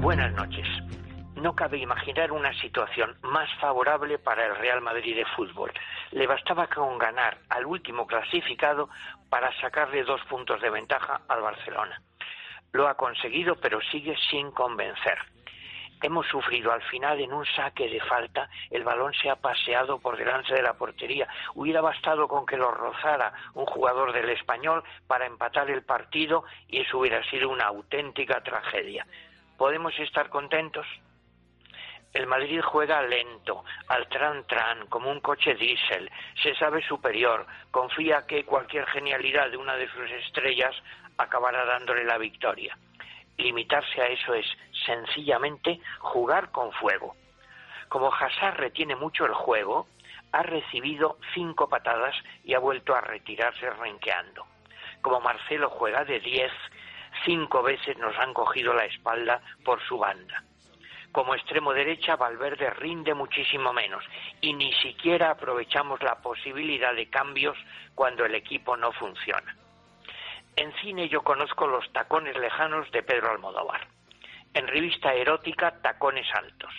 Buenas noches. No cabe imaginar una situación más favorable para el Real Madrid de fútbol. Le bastaba con ganar al último clasificado para sacarle dos puntos de ventaja al Barcelona. Lo ha conseguido, pero sigue sin convencer. Hemos sufrido al final en un saque de falta, el balón se ha paseado por delante de la portería. Hubiera bastado con que lo rozara un jugador del español para empatar el partido y eso hubiera sido una auténtica tragedia. ¿Podemos estar contentos? El Madrid juega lento, al tran-tran, como un coche diésel, se sabe superior, confía que cualquier genialidad de una de sus estrellas acabará dándole la victoria. Limitarse a eso es sencillamente jugar con fuego. Como Hazard retiene mucho el juego, ha recibido cinco patadas y ha vuelto a retirarse renqueando. Como Marcelo juega de diez, cinco veces nos han cogido la espalda por su banda. Como extremo derecha, Valverde rinde muchísimo menos y ni siquiera aprovechamos la posibilidad de cambios cuando el equipo no funciona. En cine yo conozco los tacones lejanos de Pedro Almodóvar. En revista erótica, tacones altos.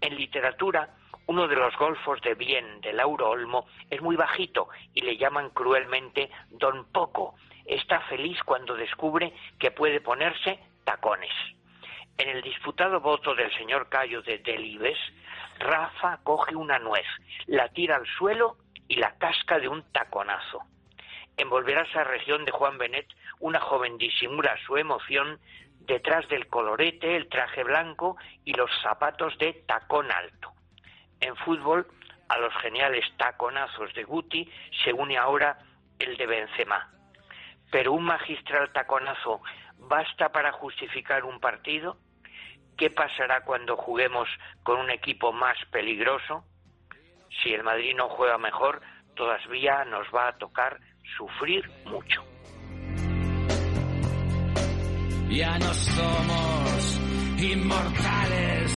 En literatura, uno de los golfos de bien de Lauro Olmo es muy bajito y le llaman cruelmente Don Poco. Está feliz cuando descubre que puede ponerse tacones. En el disputado voto del señor Cayo de Delibes, Rafa coge una nuez, la tira al suelo y la casca de un taconazo. En Volver a esa región de Juan Benet, una joven disimula su emoción detrás del colorete, el traje blanco y los zapatos de tacón alto. En fútbol, a los geniales taconazos de Guti se une ahora el de Benzema. Pero un magistral taconazo basta para justificar un partido. ¿Qué pasará cuando juguemos con un equipo más peligroso? Si el Madrid no juega mejor, todavía nos va a tocar sufrir mucho. Ya no somos inmortales.